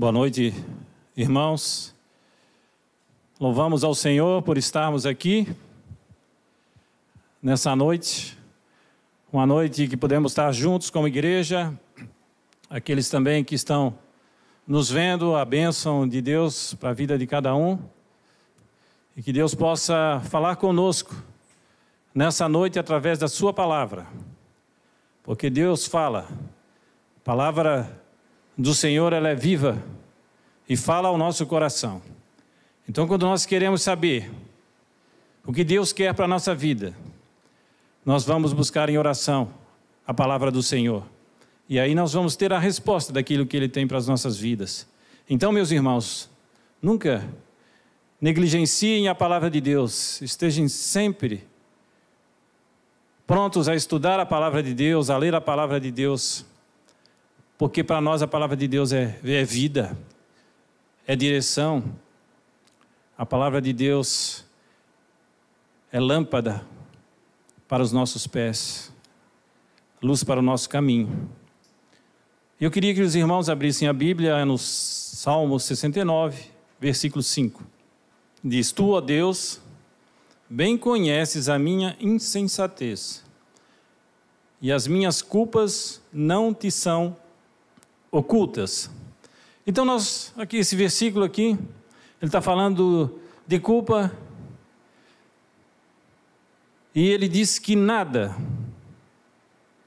Boa noite, irmãos. Louvamos ao Senhor por estarmos aqui nessa noite, uma noite que podemos estar juntos como igreja, aqueles também que estão nos vendo, a bênção de Deus para a vida de cada um, e que Deus possa falar conosco nessa noite através da Sua palavra, porque Deus fala, palavra do Senhor ela é viva e fala ao nosso coração. Então, quando nós queremos saber o que Deus quer para a nossa vida, nós vamos buscar em oração a palavra do Senhor. E aí nós vamos ter a resposta daquilo que Ele tem para as nossas vidas. Então, meus irmãos, nunca negligenciem a palavra de Deus, estejam sempre prontos a estudar a palavra de Deus, a ler a palavra de Deus, porque para nós a palavra de Deus é, é vida, é direção. A palavra de Deus é lâmpada para os nossos pés, luz para o nosso caminho. Eu queria que os irmãos abrissem a Bíblia no Salmo 69, versículo 5. Diz: Tu, ó Deus, bem conheces a minha insensatez, e as minhas culpas não te são ocultas. Então, nós, aqui, esse versículo aqui, ele está falando de culpa, e ele diz que nada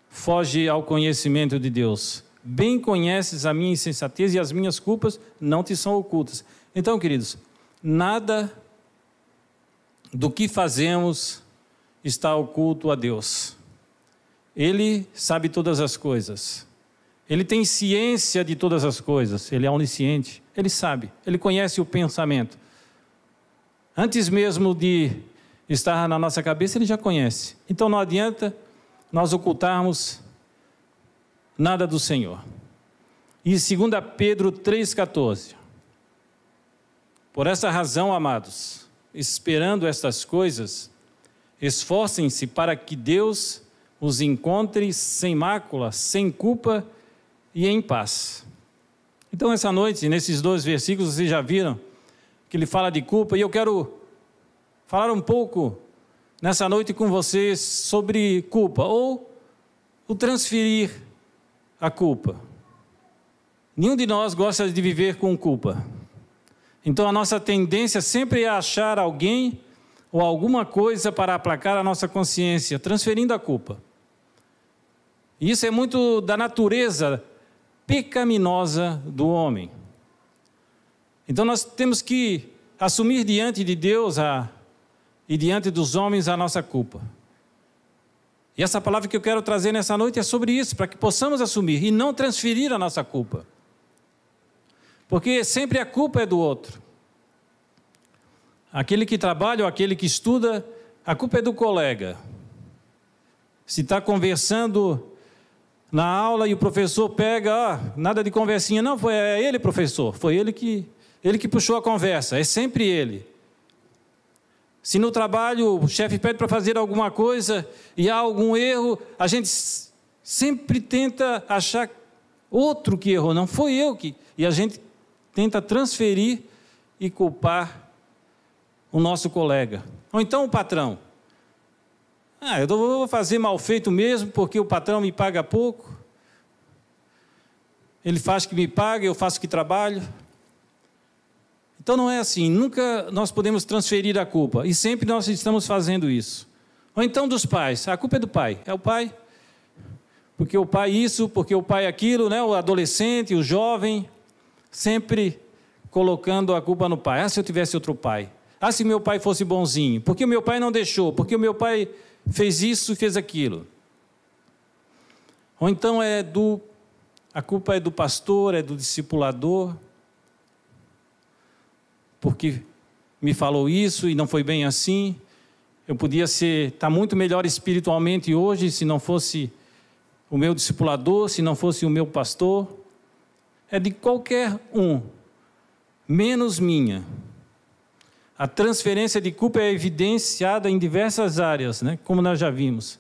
foge ao conhecimento de Deus. Bem conheces a minha insensatez e as minhas culpas não te são ocultas. Então, queridos, nada do que fazemos está oculto a Deus. Ele sabe todas as coisas. Ele tem ciência de todas as coisas. Ele é onisciente. Ele sabe. Ele conhece o pensamento. Antes mesmo de estar na nossa cabeça, ele já conhece. Então não adianta nós ocultarmos nada do Senhor. E 2 Pedro 3,14. Por essa razão, amados, esperando estas coisas, esforcem-se para que Deus os encontre sem mácula, sem culpa e em paz. Então, essa noite, nesses dois versículos, vocês já viram que ele fala de culpa, e eu quero falar um pouco nessa noite com vocês sobre culpa, ou o transferir a culpa. Nenhum de nós gosta de viver com culpa. Então a nossa tendência sempre é achar alguém ou alguma coisa para aplacar a nossa consciência, transferindo a culpa. E isso é muito da natureza pecaminosa do homem. Então nós temos que assumir diante de Deus a, e diante dos homens a nossa culpa. E essa palavra que eu quero trazer nessa noite é sobre isso, para que possamos assumir e não transferir a nossa culpa. Porque sempre a culpa é do outro. Aquele que trabalha ou aquele que estuda, a culpa é do colega. Se está conversando na aula e o professor pega, ah, nada de conversinha, não, foi é ele, professor, foi ele que, ele que puxou a conversa, é sempre ele. Se no trabalho o chefe pede para fazer alguma coisa e há algum erro, a gente sempre tenta achar outro que errou, não foi eu que. E a gente tenta transferir e culpar o nosso colega. Ou então o patrão. Ah, eu vou fazer mal feito mesmo porque o patrão me paga pouco. Ele faz que me paga, eu faço que trabalho. Então não é assim, nunca nós podemos transferir a culpa, e sempre nós estamos fazendo isso. Ou então dos pais, a culpa é do pai, é o pai. Porque o pai isso, porque o pai aquilo, né? o adolescente, o jovem, sempre colocando a culpa no pai. Ah, se eu tivesse outro pai. Ah, se meu pai fosse bonzinho. Porque o meu pai não deixou. Porque o meu pai fez isso fez aquilo. Ou então é do. A culpa é do pastor, é do discipulador. Porque me falou isso e não foi bem assim. Eu podia ser, tá muito melhor espiritualmente hoje se não fosse o meu discipulador, se não fosse o meu pastor é de qualquer um, menos minha. A transferência de culpa é evidenciada em diversas áreas, né? como nós já vimos.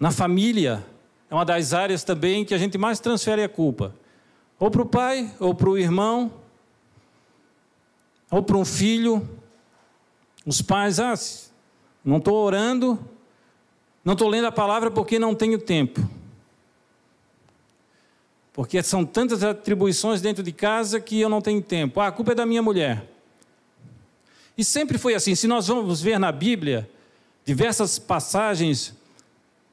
Na família, é uma das áreas também que a gente mais transfere a culpa. Ou para o pai, ou para o irmão, ou para um filho. Os pais, ah, não estou orando, não estou lendo a palavra porque não tenho tempo. Porque são tantas atribuições dentro de casa que eu não tenho tempo. Ah, a culpa é da minha mulher. E sempre foi assim. Se nós vamos ver na Bíblia diversas passagens,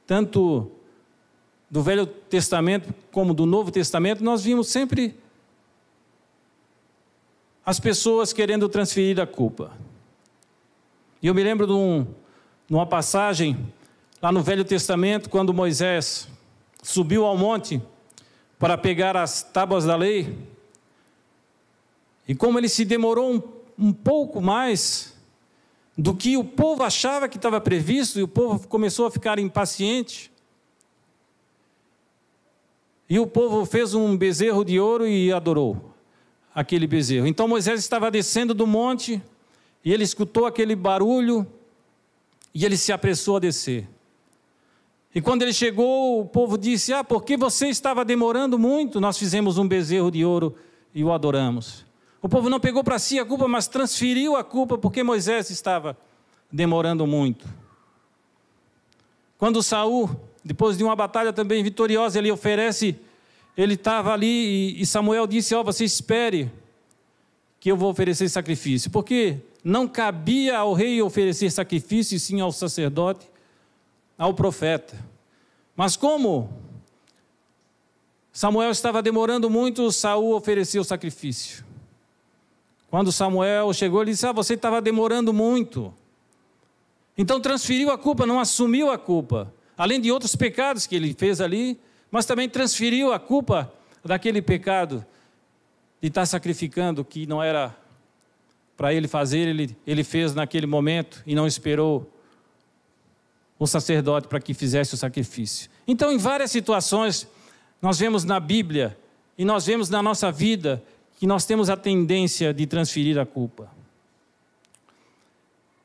tanto do Velho Testamento como do Novo Testamento, nós vimos sempre as pessoas querendo transferir a culpa. E eu me lembro de, um, passagem lá no Velho Testamento, quando Moisés subiu ao monte para pegar as tábuas da lei. E como ele se demorou um, um pouco mais do que o povo achava que estava previsto, e o povo começou a ficar impaciente. E o povo fez um bezerro de ouro e adorou aquele bezerro. Então Moisés estava descendo do monte e ele escutou aquele barulho e ele se apressou a descer. E quando ele chegou, o povo disse: Ah, porque você estava demorando muito, nós fizemos um bezerro de ouro e o adoramos. O povo não pegou para si a culpa, mas transferiu a culpa porque Moisés estava demorando muito. Quando Saul, depois de uma batalha também vitoriosa, ele oferece, ele estava ali e Samuel disse: Ó, oh, você espere que eu vou oferecer sacrifício, porque não cabia ao rei oferecer sacrifício, e sim ao sacerdote ao profeta. Mas como Samuel estava demorando muito, Saul ofereceu sacrifício. Quando Samuel chegou, ele disse: Ah, você estava demorando muito. Então transferiu a culpa, não assumiu a culpa. Além de outros pecados que ele fez ali, mas também transferiu a culpa daquele pecado de estar sacrificando que não era para ele fazer, ele, ele fez naquele momento e não esperou o sacerdote para que fizesse o sacrifício. Então, em várias situações, nós vemos na Bíblia e nós vemos na nossa vida que nós temos a tendência de transferir a culpa.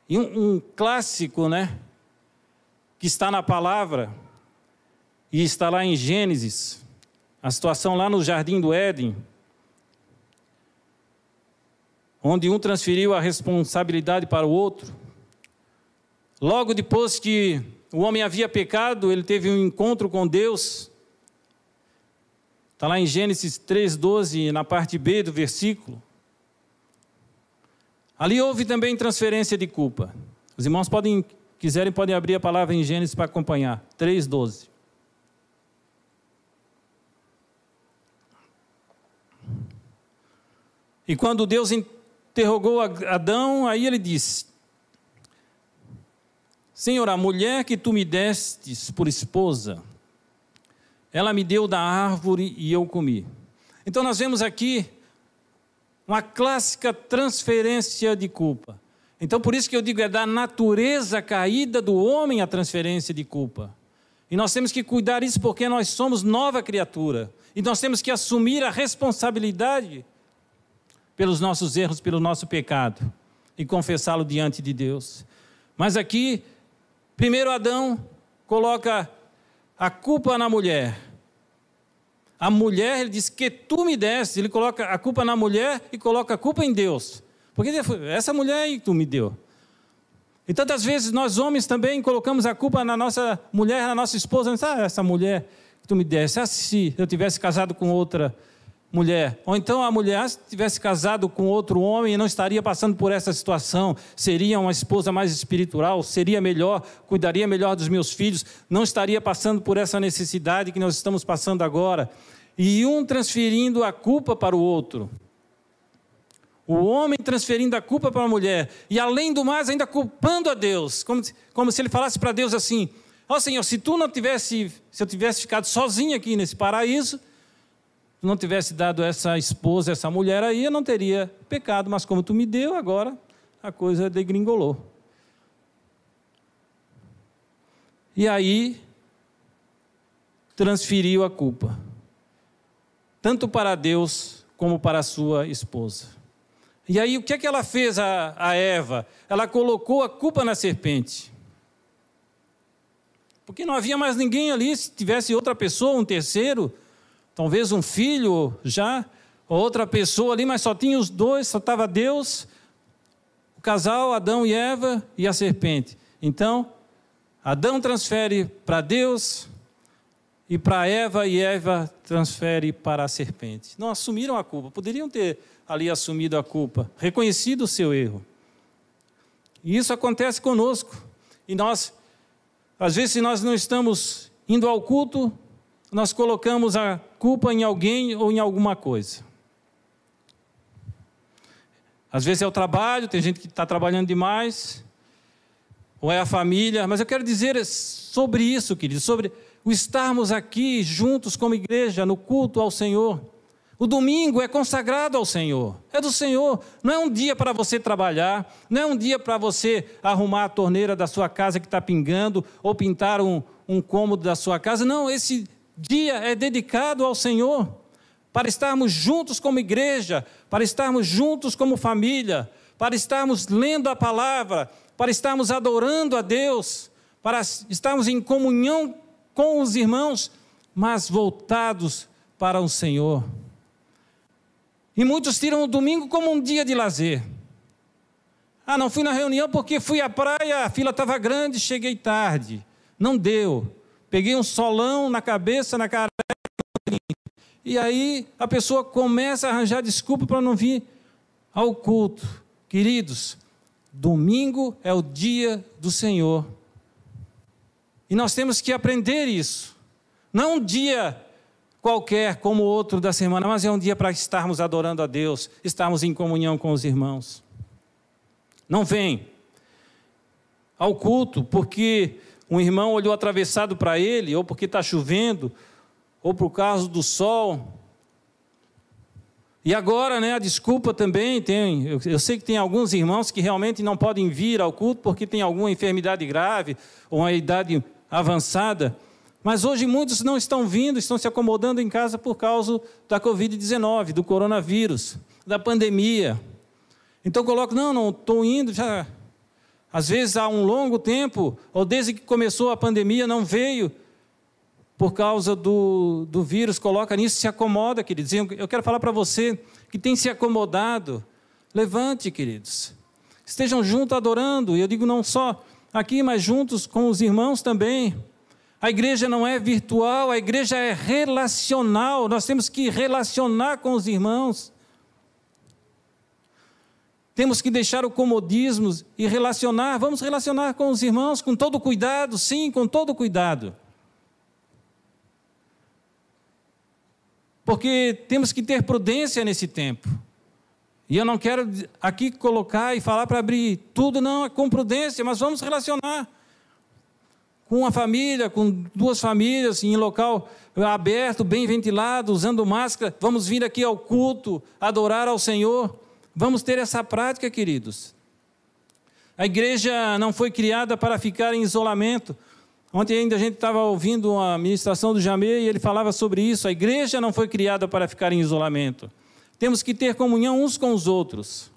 E um, um clássico, né, que está na palavra e está lá em Gênesis, a situação lá no jardim do Éden, onde um transferiu a responsabilidade para o outro. Logo depois que o homem havia pecado, ele teve um encontro com Deus. Está lá em Gênesis 3,12, na parte B do versículo. Ali houve também transferência de culpa. Os irmãos podem, quiserem, podem abrir a palavra em Gênesis para acompanhar. 3,12. E quando Deus interrogou Adão, aí ele disse: Senhor, a mulher que tu me destes por esposa, ela me deu da árvore e eu comi. Então nós vemos aqui uma clássica transferência de culpa. Então por isso que eu digo é da natureza caída do homem a transferência de culpa. E nós temos que cuidar isso porque nós somos nova criatura. E nós temos que assumir a responsabilidade pelos nossos erros, pelo nosso pecado e confessá-lo diante de Deus. Mas aqui Primeiro Adão coloca a culpa na mulher. A mulher, ele diz que tu me deste, ele coloca a culpa na mulher e coloca a culpa em Deus. Porque essa mulher aí tu me deu. E tantas vezes nós homens também colocamos a culpa na nossa mulher, na nossa esposa. Ah, essa mulher que tu me deste, ah, se eu tivesse casado com outra mulher. Ou então a mulher, se tivesse casado com outro homem, não estaria passando por essa situação, seria uma esposa mais espiritual, seria melhor, cuidaria melhor dos meus filhos, não estaria passando por essa necessidade que nós estamos passando agora. E um transferindo a culpa para o outro. O homem transferindo a culpa para a mulher. E além do mais, ainda culpando a Deus. Como se, como se ele falasse para Deus assim: Ó oh, Senhor, se tu não tivesse, se eu tivesse ficado sozinho aqui nesse paraíso, não tivesse dado essa esposa, essa mulher aí, eu não teria pecado, mas como tu me deu, agora a coisa degringolou. E aí transferiu a culpa, tanto para Deus como para a sua esposa. E aí o que é que ela fez a, a Eva? Ela colocou a culpa na serpente. Porque não havia mais ninguém ali, se tivesse outra pessoa, um terceiro, talvez um filho já, outra pessoa ali, mas só tinha os dois, só estava Deus, o casal, Adão e Eva e a serpente. Então, Adão transfere para Deus e para Eva, e Eva transfere para a serpente. Não assumiram a culpa, poderiam ter ali assumido a culpa, reconhecido o seu erro. E isso acontece conosco. E nós, às vezes, se nós não estamos indo ao culto, nós colocamos a culpa em alguém ou em alguma coisa. Às vezes é o trabalho, tem gente que está trabalhando demais, ou é a família, mas eu quero dizer sobre isso, querido, sobre o estarmos aqui juntos como igreja, no culto ao Senhor. O domingo é consagrado ao Senhor, é do Senhor. Não é um dia para você trabalhar, não é um dia para você arrumar a torneira da sua casa que está pingando ou pintar um, um cômodo da sua casa. Não, esse dia é dedicado ao Senhor, para estarmos juntos como igreja, para estarmos juntos como família, para estarmos lendo a palavra, para estarmos adorando a Deus, para estarmos em comunhão com os irmãos, mas voltados para o Senhor. E muitos tiram o domingo como um dia de lazer. Ah, não fui na reunião porque fui à praia, a fila estava grande, cheguei tarde. Não deu. Peguei um solão na cabeça, na cara. E aí a pessoa começa a arranjar desculpa para não vir ao culto. Queridos, domingo é o dia do Senhor. E nós temos que aprender isso. Não um dia qualquer como outro da semana, mas é um dia para estarmos adorando a Deus, estarmos em comunhão com os irmãos. Não vem ao culto porque um irmão olhou atravessado para ele, ou porque está chovendo, ou por causa do sol. E agora, né, a desculpa também tem. Eu, eu, sei que tem alguns irmãos que realmente não podem vir ao culto porque tem alguma enfermidade grave ou uma idade avançada. Mas hoje muitos não estão vindo, estão se acomodando em casa por causa da Covid-19, do coronavírus, da pandemia. Então coloco, não, não estou indo, já. Às vezes há um longo tempo, ou desde que começou a pandemia, não veio por causa do, do vírus, coloca nisso, se acomoda, queridos. Eu quero falar para você que tem se acomodado, levante, queridos. Estejam juntos adorando, e eu digo não só aqui, mas juntos com os irmãos também. A igreja não é virtual, a igreja é relacional. Nós temos que relacionar com os irmãos. Temos que deixar o comodismo e relacionar. Vamos relacionar com os irmãos com todo cuidado, sim, com todo cuidado. Porque temos que ter prudência nesse tempo. E eu não quero aqui colocar e falar para abrir tudo, não, é com prudência, mas vamos relacionar com uma família, com duas famílias, em local aberto, bem ventilado, usando máscara. Vamos vir aqui ao culto, adorar ao Senhor. Vamos ter essa prática, queridos. A igreja não foi criada para ficar em isolamento. Ontem ainda a gente estava ouvindo uma ministração do Jamê e ele falava sobre isso. A igreja não foi criada para ficar em isolamento. Temos que ter comunhão uns com os outros.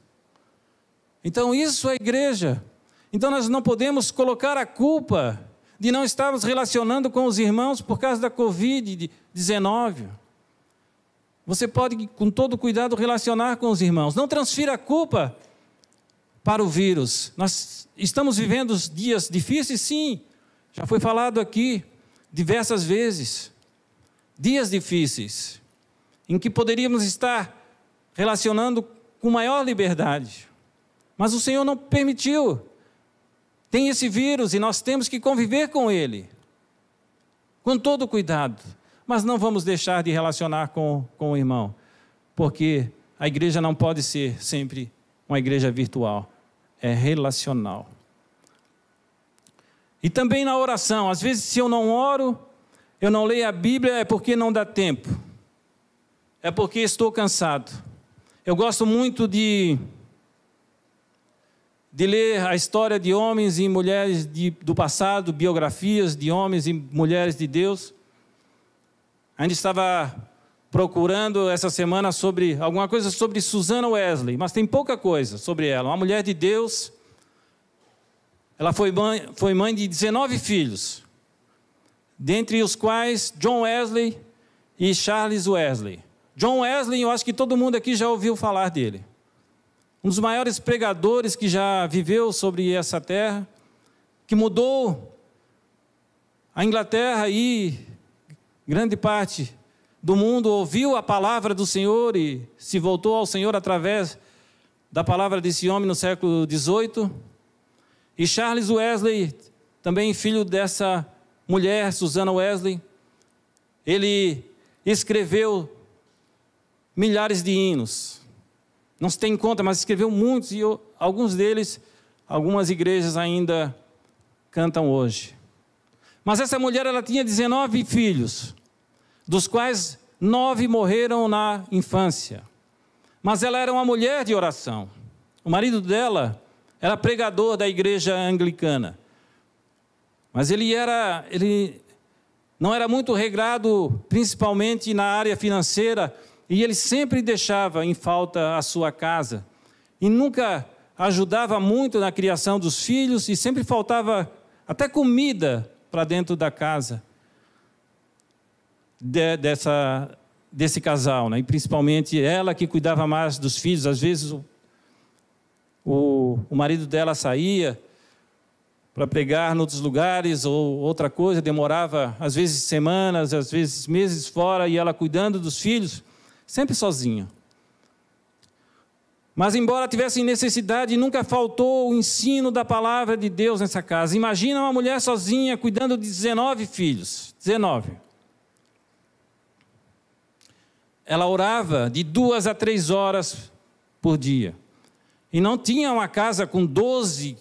Então, isso é igreja. Então, nós não podemos colocar a culpa de não estarmos relacionando com os irmãos por causa da Covid-19. Você pode, com todo cuidado, relacionar com os irmãos. Não transfira a culpa para o vírus. Nós estamos vivendo dias difíceis, sim. Já foi falado aqui diversas vezes. Dias difíceis, em que poderíamos estar relacionando com maior liberdade. Mas o Senhor não permitiu tem esse vírus e nós temos que conviver com ele, com todo cuidado. Mas não vamos deixar de relacionar com, com o irmão, porque a igreja não pode ser sempre uma igreja virtual, é relacional. E também na oração, às vezes, se eu não oro, eu não leio a Bíblia, é porque não dá tempo, é porque estou cansado. Eu gosto muito de de ler a história de homens e mulheres de, do passado, biografias de homens e mulheres de Deus. A gente estava procurando essa semana sobre alguma coisa sobre Susana Wesley, mas tem pouca coisa sobre ela. Uma mulher de Deus. Ela foi mãe, foi mãe de 19 filhos, dentre os quais John Wesley e Charles Wesley. John Wesley, eu acho que todo mundo aqui já ouviu falar dele. Um dos maiores pregadores que já viveu sobre essa terra, que mudou a Inglaterra e grande parte do mundo ouviu a palavra do Senhor e se voltou ao Senhor através da palavra desse homem no século XVIII. E Charles Wesley, também filho dessa mulher, Susana Wesley, ele escreveu milhares de hinos. Não se tem em conta, mas escreveu muitos e alguns deles, algumas igrejas ainda cantam hoje. Mas essa mulher ela tinha 19 filhos, dos quais nove morreram na infância. Mas ela era uma mulher de oração. O marido dela era pregador da igreja anglicana. Mas ele era, ele não era muito regrado, principalmente na área financeira, e ele sempre deixava em falta a sua casa. E nunca ajudava muito na criação dos filhos e sempre faltava até comida para dentro da casa de, dessa, desse casal, né? e principalmente ela que cuidava mais dos filhos. Às vezes o, o, o marido dela saía para pregar em outros lugares ou outra coisa, demorava às vezes semanas, às vezes meses fora, e ela cuidando dos filhos, sempre sozinha. Mas, embora tivessem necessidade, nunca faltou o ensino da palavra de Deus nessa casa. Imagina uma mulher sozinha cuidando de 19 filhos. 19. Ela orava de duas a três horas por dia. E não tinha uma casa com 12,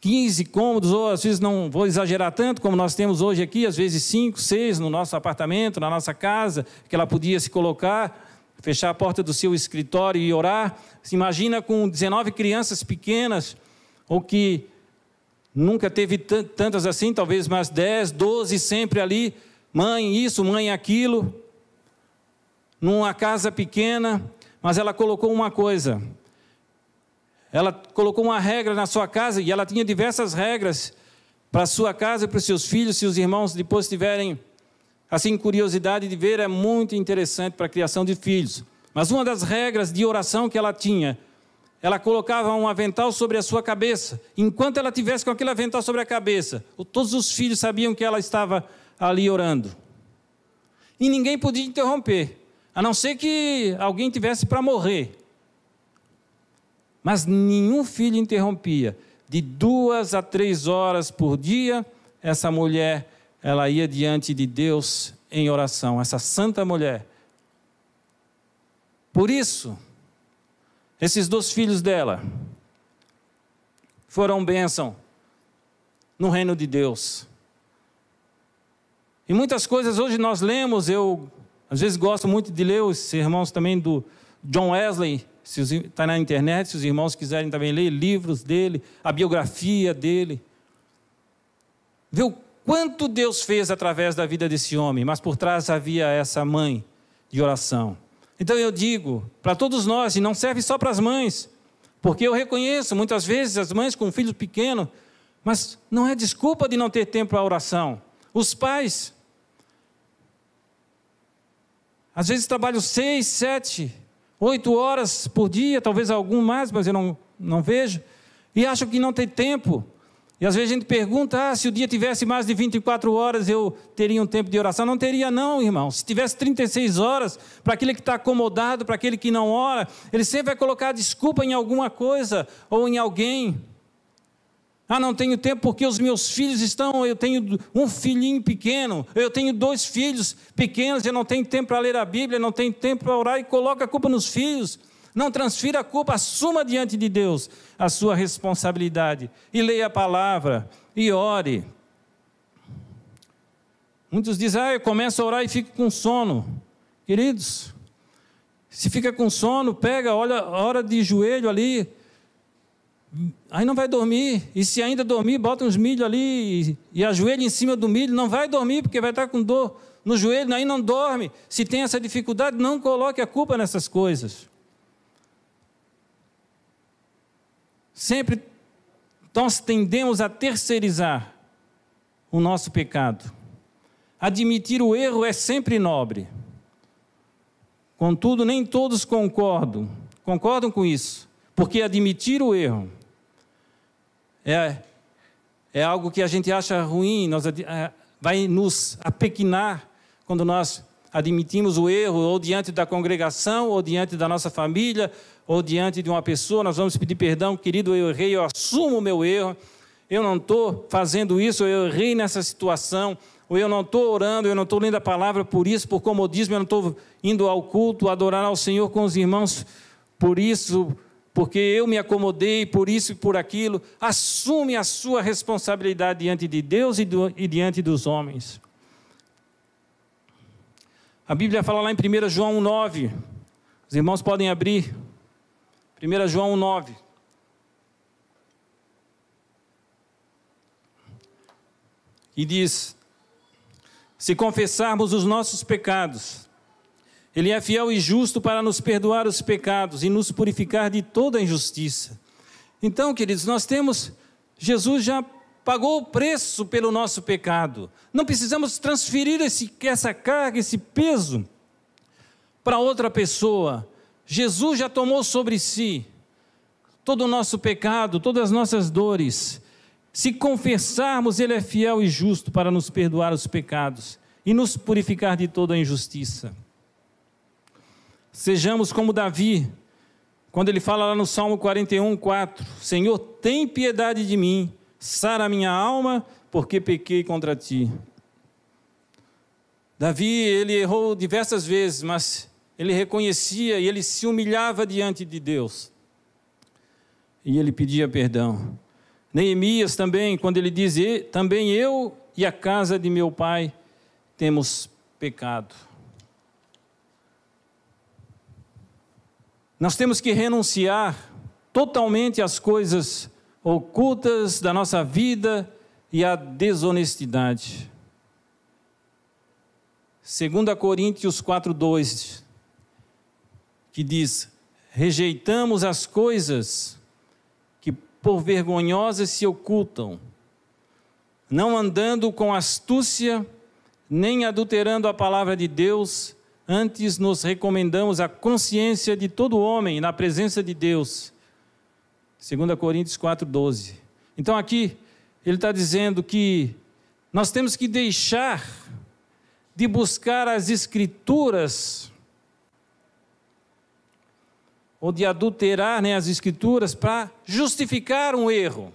15 cômodos, ou às vezes não vou exagerar tanto, como nós temos hoje aqui, às vezes 5, 6 no nosso apartamento, na nossa casa, que ela podia se colocar fechar a porta do seu escritório e orar. Se imagina com 19 crianças pequenas, ou que nunca teve tantas assim, talvez mais 10, 12 sempre ali, mãe isso, mãe aquilo, numa casa pequena, mas ela colocou uma coisa. Ela colocou uma regra na sua casa e ela tinha diversas regras para sua casa e para os seus filhos, se os irmãos depois tiverem Assim, curiosidade de ver é muito interessante para a criação de filhos. Mas uma das regras de oração que ela tinha, ela colocava um avental sobre a sua cabeça. Enquanto ela tivesse com aquele avental sobre a cabeça, todos os filhos sabiam que ela estava ali orando. E ninguém podia interromper, a não ser que alguém tivesse para morrer. Mas nenhum filho interrompia. De duas a três horas por dia, essa mulher ela ia diante de Deus em oração, essa santa mulher. Por isso, esses dois filhos dela foram bênção no reino de Deus. E muitas coisas hoje nós lemos, eu às vezes gosto muito de ler os sermões também do John Wesley, está na internet, se os irmãos quiserem também ler livros dele, a biografia dele. Ver o Quanto Deus fez através da vida desse homem, mas por trás havia essa mãe de oração. Então eu digo para todos nós, e não serve só para as mães, porque eu reconheço muitas vezes as mães com um filho pequeno, mas não é desculpa de não ter tempo para oração. Os pais, às vezes trabalham seis, sete, oito horas por dia, talvez algum mais, mas eu não, não vejo, e acham que não tem tempo. E às vezes a gente pergunta: ah, se o dia tivesse mais de 24 horas, eu teria um tempo de oração. Não teria, não, irmão. Se tivesse 36 horas, para aquele que está acomodado, para aquele que não ora, ele sempre vai colocar desculpa em alguma coisa ou em alguém. Ah, não tenho tempo porque os meus filhos estão. Eu tenho um filhinho pequeno, eu tenho dois filhos pequenos, eu não tenho tempo para ler a Bíblia, não tenho tempo para orar e coloca a culpa nos filhos. Não transfira a culpa, assuma diante de Deus a sua responsabilidade. E leia a palavra e ore. Muitos dizem, ah, eu começo a orar e fico com sono. Queridos, se fica com sono, pega, olha, hora de joelho ali, aí não vai dormir. E se ainda dormir, bota uns milho ali e, e ajoelha em cima do milho, não vai dormir porque vai estar com dor no joelho, aí não dorme. Se tem essa dificuldade, não coloque a culpa nessas coisas. Sempre nós tendemos a terceirizar o nosso pecado. Admitir o erro é sempre nobre. Contudo, nem todos concordam, concordam com isso, porque admitir o erro é, é algo que a gente acha ruim, nós, é, vai nos apequinar quando nós admitimos o erro, ou diante da congregação, ou diante da nossa família, ou diante de uma pessoa, nós vamos pedir perdão, querido, eu errei, eu assumo o meu erro, eu não estou fazendo isso, eu errei nessa situação, ou eu não estou orando, eu não estou lendo a palavra por isso, por comodismo, eu não estou indo ao culto, adorar ao Senhor com os irmãos por isso, porque eu me acomodei por isso e por aquilo. Assume a sua responsabilidade diante de Deus e, do, e diante dos homens. A Bíblia fala lá em 1 João 9. Os irmãos podem abrir. 1 João 9. E diz: Se confessarmos os nossos pecados, Ele é fiel e justo para nos perdoar os pecados e nos purificar de toda injustiça. Então, queridos, nós temos, Jesus já pagou o preço pelo nosso pecado. Não precisamos transferir esse, essa carga, esse peso para outra pessoa. Jesus já tomou sobre si todo o nosso pecado, todas as nossas dores. Se confessarmos, Ele é fiel e justo para nos perdoar os pecados e nos purificar de toda a injustiça. Sejamos como Davi, quando ele fala lá no Salmo 41, 4: Senhor, tem piedade de mim, sara minha alma, porque pequei contra ti. Davi, ele errou diversas vezes, mas ele reconhecia e ele se humilhava diante de Deus. E ele pedia perdão. Neemias também, quando ele diz: Também eu e a casa de meu pai temos pecado. Nós temos que renunciar totalmente às coisas ocultas da nossa vida e à desonestidade. 2 Coríntios 4,2 que diz: rejeitamos as coisas que por vergonhosas se ocultam, não andando com astúcia, nem adulterando a palavra de Deus, antes nos recomendamos a consciência de todo homem na presença de Deus. 2 Coríntios 4,12. Então aqui ele está dizendo que nós temos que deixar de buscar as escrituras ou de adulterar né, as escrituras para justificar um erro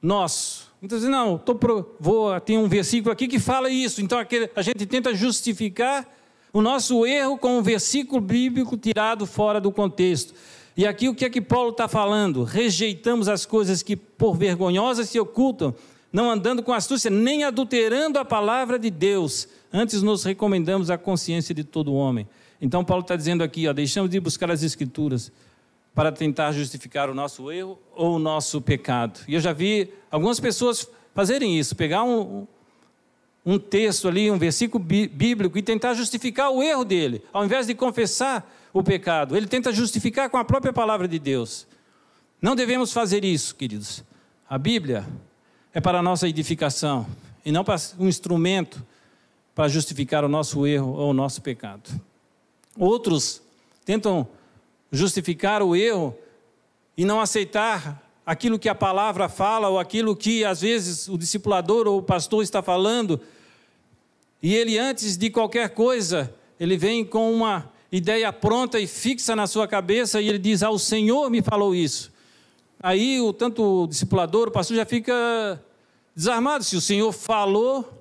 nosso. Então, não, tô pro, vou, tem um versículo aqui que fala isso, então aquele, a gente tenta justificar o nosso erro com um versículo bíblico tirado fora do contexto. E aqui o que é que Paulo está falando? Rejeitamos as coisas que por vergonhosas se ocultam, não andando com astúcia, nem adulterando a palavra de Deus. Antes nos recomendamos a consciência de todo homem. Então, Paulo está dizendo aqui: ó, deixamos de buscar as Escrituras para tentar justificar o nosso erro ou o nosso pecado. E eu já vi algumas pessoas fazerem isso, pegar um, um texto ali, um versículo bíblico e tentar justificar o erro dele, ao invés de confessar o pecado. Ele tenta justificar com a própria palavra de Deus. Não devemos fazer isso, queridos. A Bíblia é para a nossa edificação e não para um instrumento para justificar o nosso erro ou o nosso pecado. Outros tentam justificar o erro e não aceitar aquilo que a palavra fala ou aquilo que às vezes o discipulador ou o pastor está falando. E ele, antes de qualquer coisa, ele vem com uma ideia pronta e fixa na sua cabeça e ele diz: Ah, o Senhor me falou isso. Aí o tanto o discipulador, o pastor já fica desarmado. Se o Senhor falou,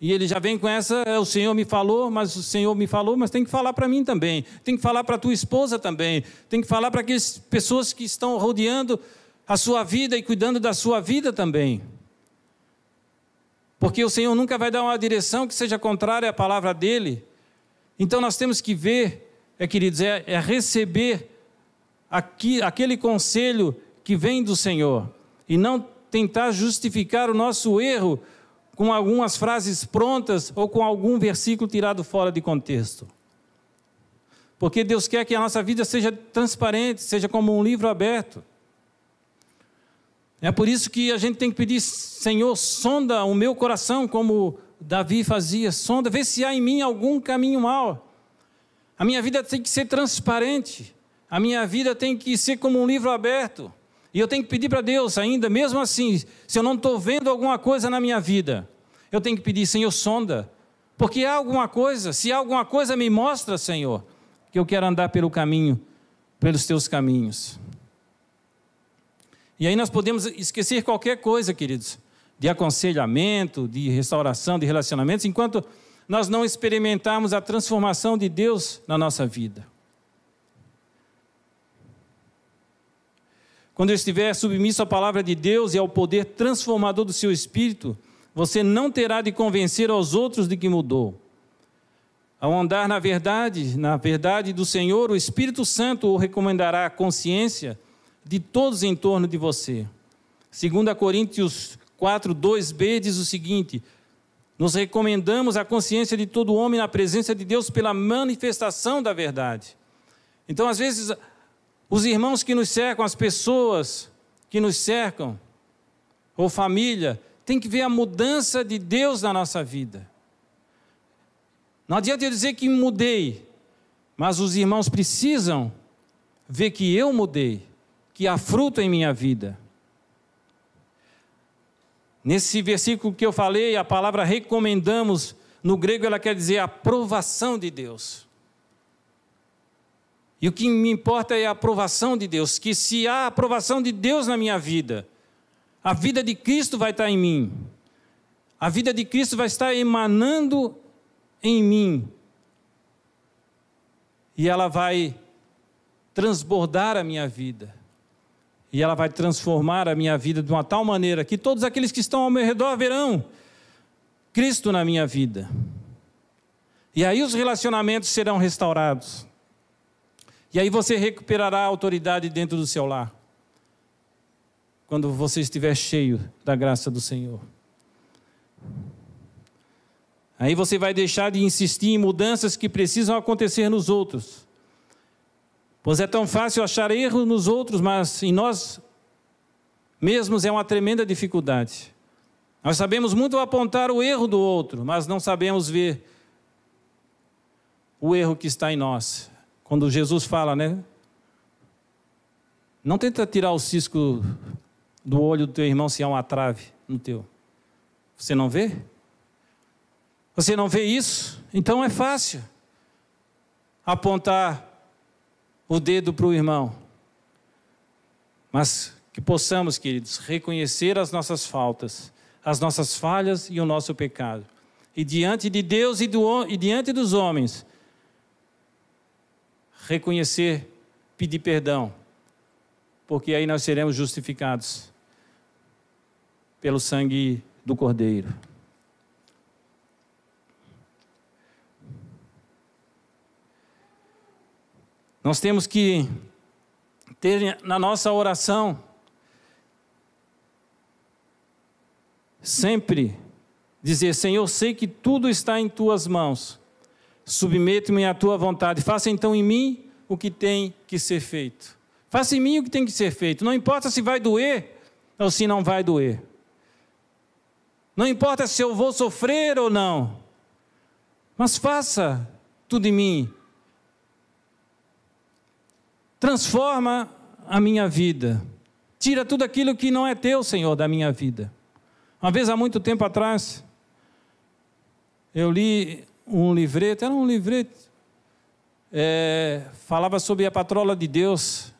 e ele já vem com essa, é, o Senhor me falou, mas o Senhor me falou, mas tem que falar para mim também. Tem que falar para a tua esposa também. Tem que falar para aquelas pessoas que estão rodeando a sua vida e cuidando da sua vida também. Porque o Senhor nunca vai dar uma direção que seja contrária à palavra dele. Então nós temos que ver, é, queridos, é, é receber aqui, aquele conselho que vem do Senhor e não tentar justificar o nosso erro com algumas frases prontas ou com algum versículo tirado fora de contexto. Porque Deus quer que a nossa vida seja transparente, seja como um livro aberto. É por isso que a gente tem que pedir, Senhor, sonda o meu coração, como Davi fazia, sonda, vê se há em mim algum caminho mau. A minha vida tem que ser transparente. A minha vida tem que ser como um livro aberto. E eu tenho que pedir para Deus ainda, mesmo assim, se eu não estou vendo alguma coisa na minha vida, eu tenho que pedir, Senhor, sonda. Porque há alguma coisa, se há alguma coisa, me mostra, Senhor, que eu quero andar pelo caminho, pelos teus caminhos. E aí nós podemos esquecer qualquer coisa, queridos, de aconselhamento, de restauração, de relacionamentos, enquanto nós não experimentarmos a transformação de Deus na nossa vida. Quando eu estiver submisso à palavra de Deus e ao poder transformador do seu espírito, você não terá de convencer aos outros de que mudou. Ao andar na verdade, na verdade do Senhor, o Espírito Santo o recomendará a consciência de todos em torno de você. 2 Coríntios 4, 2b diz o seguinte: Nos recomendamos a consciência de todo homem na presença de Deus pela manifestação da verdade. Então, às vezes, os irmãos que nos cercam, as pessoas que nos cercam, ou família, tem que ver a mudança de Deus na nossa vida. Não adianta eu dizer que mudei, mas os irmãos precisam ver que eu mudei, que há fruto em minha vida. Nesse versículo que eu falei, a palavra recomendamos, no grego ela quer dizer aprovação de Deus. E o que me importa é a aprovação de Deus, que se há aprovação de Deus na minha vida, a vida de Cristo vai estar em mim. A vida de Cristo vai estar emanando em mim. E ela vai transbordar a minha vida. E ela vai transformar a minha vida de uma tal maneira que todos aqueles que estão ao meu redor verão Cristo na minha vida. E aí os relacionamentos serão restaurados. E aí você recuperará a autoridade dentro do seu lar. Quando você estiver cheio da graça do Senhor. Aí você vai deixar de insistir em mudanças que precisam acontecer nos outros. Pois é tão fácil achar erro nos outros, mas em nós mesmos é uma tremenda dificuldade. Nós sabemos muito apontar o erro do outro, mas não sabemos ver o erro que está em nós. Quando Jesus fala, né? Não tenta tirar o cisco do olho do teu irmão se há uma trave no teu. Você não vê? Você não vê isso? Então é fácil apontar o dedo para o irmão. Mas que possamos, queridos, reconhecer as nossas faltas, as nossas falhas e o nosso pecado. E diante de Deus e, do, e diante dos homens, reconhecer, pedir perdão, porque aí nós seremos justificados pelo sangue do Cordeiro. Nós temos que ter na nossa oração sempre dizer: Senhor, sei que tudo está em tuas mãos submeto-me à tua vontade. Faça então em mim o que tem que ser feito. Faça em mim o que tem que ser feito. Não importa se vai doer ou se não vai doer. Não importa se eu vou sofrer ou não. Mas faça tudo em mim. Transforma a minha vida. Tira tudo aquilo que não é teu, Senhor, da minha vida. Uma vez há muito tempo atrás, eu li um livreto, era um livreto, é, falava sobre a patrola de Deus.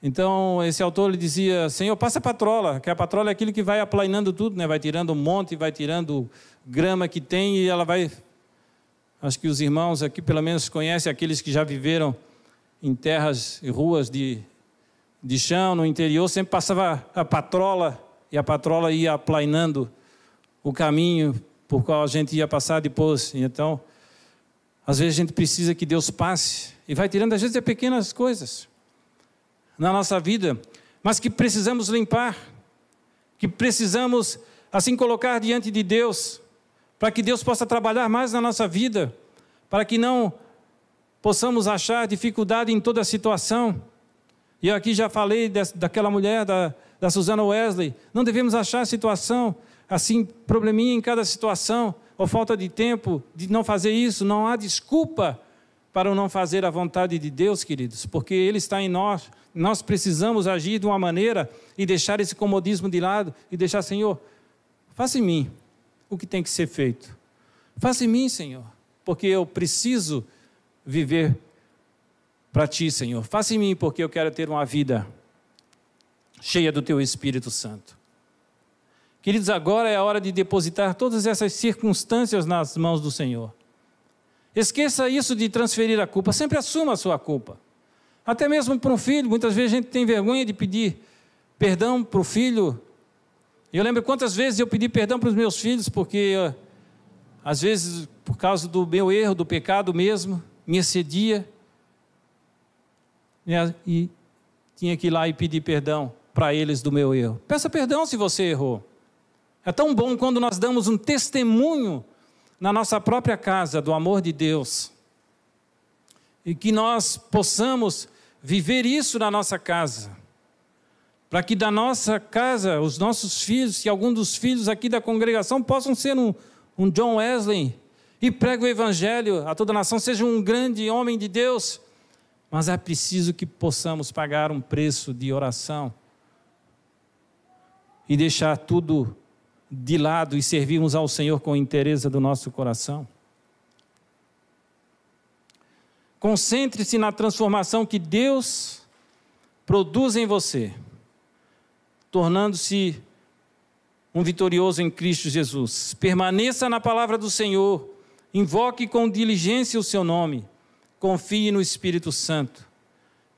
Então, esse autor dizia: Senhor, passa a patrola, que a patrola é aquilo que vai aplanando tudo, né? vai tirando um monte, vai tirando grama que tem e ela vai. Acho que os irmãos aqui, pelo menos, conhecem aqueles que já viveram em terras e ruas de, de chão, no interior, sempre passava a patrola e a patrola ia aplanando o caminho por qual a gente ia passar depois. Então, às vezes a gente precisa que Deus passe e vai tirando, às vezes, é pequenas coisas na nossa vida, mas que precisamos limpar, que precisamos, assim, colocar diante de Deus, para que Deus possa trabalhar mais na nossa vida, para que não possamos achar dificuldade em toda a situação. E eu aqui já falei daquela mulher, da, da Susana Wesley, não devemos achar situação assim, probleminha em cada situação, ou falta de tempo de não fazer isso, não há desculpa para não fazer a vontade de Deus, queridos, porque Ele está em nós. Nós precisamos agir de uma maneira e deixar esse comodismo de lado e deixar, Senhor, faça em mim o que tem que ser feito. Faça em mim, Senhor, porque eu preciso viver para Ti, Senhor. Faça em mim, porque eu quero ter uma vida cheia do Teu Espírito Santo. Queridos, agora é a hora de depositar todas essas circunstâncias nas mãos do Senhor. Esqueça isso de transferir a culpa, sempre assuma a sua culpa. Até mesmo para um filho, muitas vezes a gente tem vergonha de pedir perdão para o filho. Eu lembro quantas vezes eu pedi perdão para os meus filhos, porque às vezes, por causa do meu erro, do pecado mesmo, me excedia. E tinha que ir lá e pedir perdão para eles do meu erro. Peça perdão se você errou. É tão bom quando nós damos um testemunho na nossa própria casa do amor de Deus. E que nós possamos viver isso na nossa casa. Para que da nossa casa, os nossos filhos, se algum dos filhos aqui da congregação possam ser um, um John Wesley e pregue o evangelho a toda a nação, seja um grande homem de Deus. Mas é preciso que possamos pagar um preço de oração e deixar tudo de lado e servirmos ao Senhor com interesse do nosso coração. Concentre-se na transformação que Deus produz em você, tornando-se um vitorioso em Cristo Jesus. Permaneça na palavra do Senhor, invoque com diligência o seu nome, confie no Espírito Santo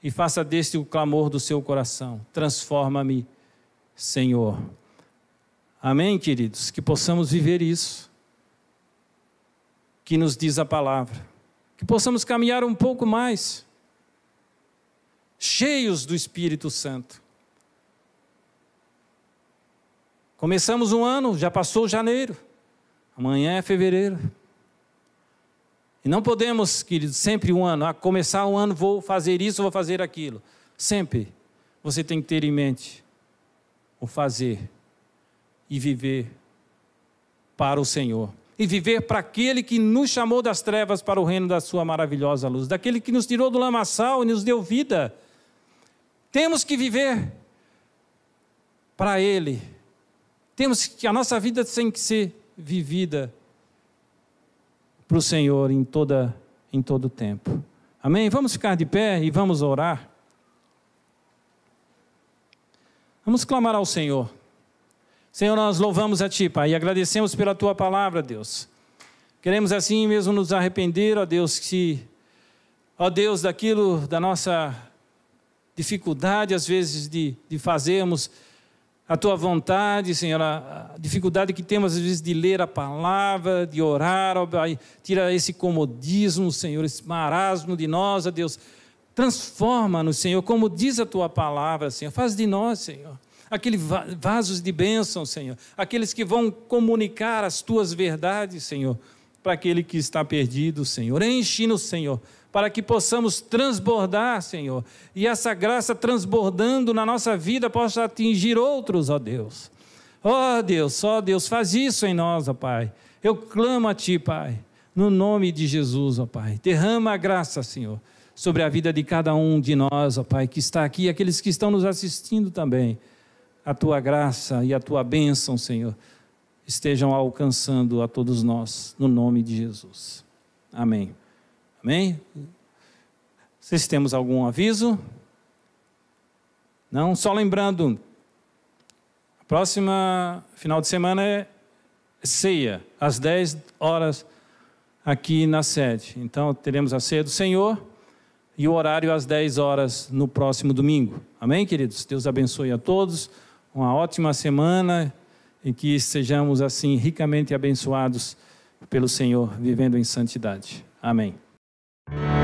e faça deste o clamor do seu coração: transforma-me, Senhor. Amém, queridos? Que possamos viver isso, que nos diz a palavra, que possamos caminhar um pouco mais, cheios do Espírito Santo. Começamos um ano, já passou janeiro, amanhã é fevereiro. E não podemos, queridos, sempre um ano, a ah, começar um ano, vou fazer isso, vou fazer aquilo. Sempre você tem que ter em mente o fazer e viver para o Senhor. E viver para aquele que nos chamou das trevas para o reino da sua maravilhosa luz, daquele que nos tirou do lamaçal e nos deu vida. Temos que viver para Ele. Temos que a nossa vida tem que ser vivida para o Senhor em toda em todo o tempo. Amém? Vamos ficar de pé e vamos orar. Vamos clamar ao Senhor. Senhor, nós louvamos a Ti, Pai, e agradecemos pela Tua palavra, Deus. Queremos assim mesmo nos arrepender, ó Deus, que, ó Deus, daquilo, da nossa dificuldade, às vezes, de, de fazermos a Tua vontade, Senhor, a, dificuldade que temos, às vezes, de ler a palavra, de orar, ó tira esse comodismo, Senhor, esse marasmo de nós, ó Deus. Transforma-nos, Senhor, como diz a Tua palavra, Senhor. Faz de nós, Senhor aqueles vasos de bênção, Senhor, aqueles que vão comunicar as tuas verdades, Senhor, para aquele que está perdido, Senhor. Enche-nos, Senhor, para que possamos transbordar, Senhor, e essa graça transbordando na nossa vida possa atingir outros, ó Deus. Ó Deus, ó Deus, faz isso em nós, ó Pai. Eu clamo a Ti, Pai, no nome de Jesus, ó Pai. Derrama a graça, Senhor, sobre a vida de cada um de nós, ó Pai, que está aqui, aqueles que estão nos assistindo também a tua graça e a tua bênção, Senhor, estejam alcançando a todos nós, no nome de Jesus. Amém. Amém? Vocês temos algum aviso? Não? Só lembrando, a próxima final de semana é ceia, às 10 horas aqui na sede. Então teremos a ceia do Senhor e o horário às 10 horas no próximo domingo. Amém, queridos? Deus abençoe a todos uma ótima semana e que sejamos assim ricamente abençoados pelo Senhor, vivendo em santidade. Amém. Thank you